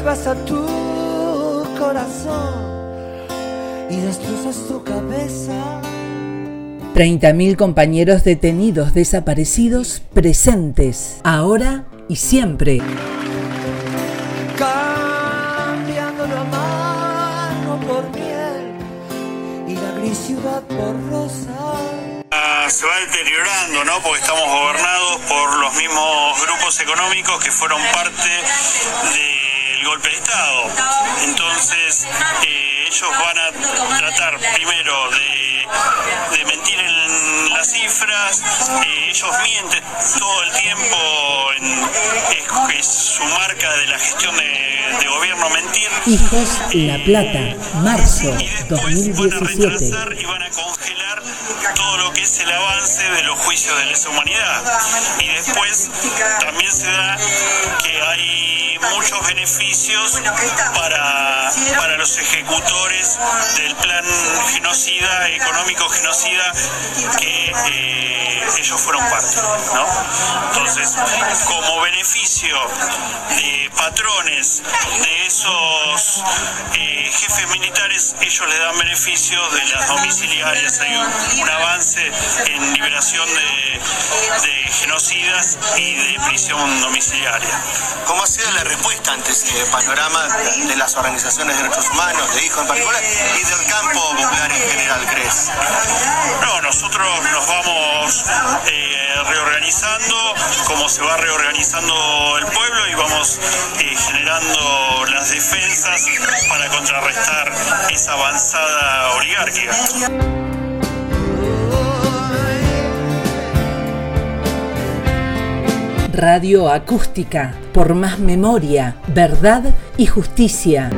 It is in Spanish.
arribas a tu corazón y destrozas tu cabeza. 30.000 compañeros detenidos desaparecidos presentes, ahora y siempre. Cambiando lo amargo por miel y la gris ciudad por rosa. Ah, se va deteriorando, ¿no? Porque estamos gobernados por los mismos grupos económicos que fueron parte del golpe de Estado. Entonces, eh, ellos van a tratar primero de, de mentir en las cifras, eh, ellos mienten todo el tiempo, en- es, es su marca de la gestión de, de gobierno mentir. Hijos La Plata, marzo Y después van a 2017. retrasar y van a congelar todo lo que es el avance de los juicios de lesa humanidad. Y después también se da hay muchos beneficios para, para los ejecutores del plan genocida, económico genocida, que eh, ellos fueron parte. ¿no? Entonces, como beneficio de patrones de esos eh, jefes militares, ellos le dan beneficios de las domiciliarias. Hay un, un avance en liberación de, de genocidas y de prisión domiciliaria. ¿Cómo ha sido la respuesta ante ese panorama de las organizaciones de derechos humanos, de hijos en particular, y del campo popular en general, crees? No, nosotros nos vamos eh, reorganizando como se va reorganizando el pueblo y vamos eh, generando las defensas para contrarrestar esa avanzada oligárquica. Radio Acústica, por más memoria, verdad y justicia.